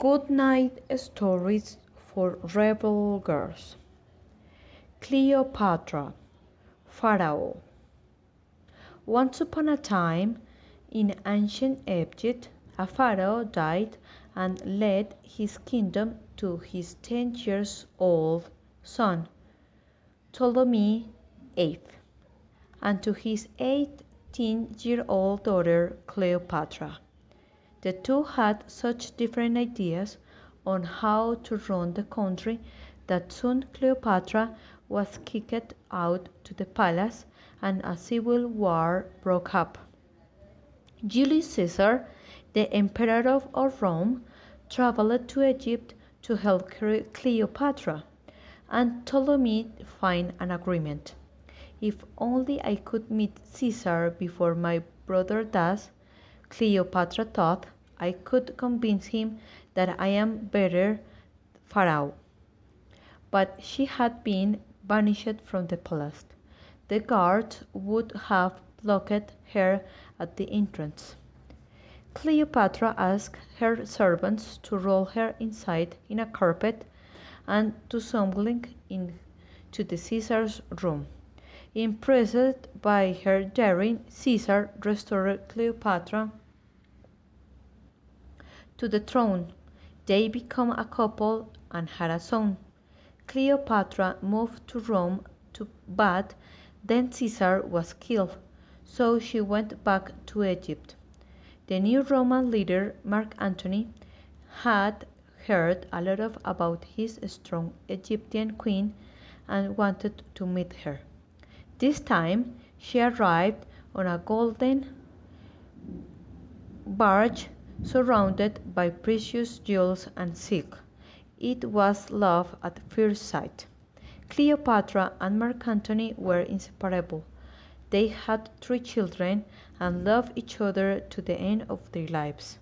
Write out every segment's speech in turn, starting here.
Good night stories for rebel girls. Cleopatra, Pharaoh. Once upon a time, in ancient Egypt, a pharaoh died and led his kingdom to his ten years old son, Ptolemy VIII, and to his eighteen year old daughter, Cleopatra. The two had such different ideas on how to run the country that soon Cleopatra was kicked out to the palace and a civil war broke up. Julius Caesar, the emperor of Rome, traveled to Egypt to help Cleopatra, and Ptolemy find an agreement. If only I could meet Caesar before my brother does, Cleopatra thought I could convince him that I am better Pharaoh. But she had been banished from the palace. The guards would have blocked her at the entrance. Cleopatra asked her servants to roll her inside in a carpet and to stumbling into the Caesar's room. Impressed by her daring, Caesar restored Cleopatra to the throne. They became a couple and had a son. Cleopatra moved to Rome to but then Caesar was killed, so she went back to Egypt. The new Roman leader, Mark Antony, had heard a lot of about his strong Egyptian queen and wanted to meet her. This time she arrived on a golden barge surrounded by precious jewels and silk. It was love at first sight. Cleopatra and Mark Antony were inseparable. They had three children and loved each other to the end of their lives.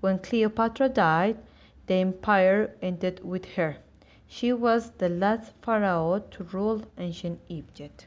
When Cleopatra died, the empire ended with her. She was the last pharaoh to rule ancient Egypt.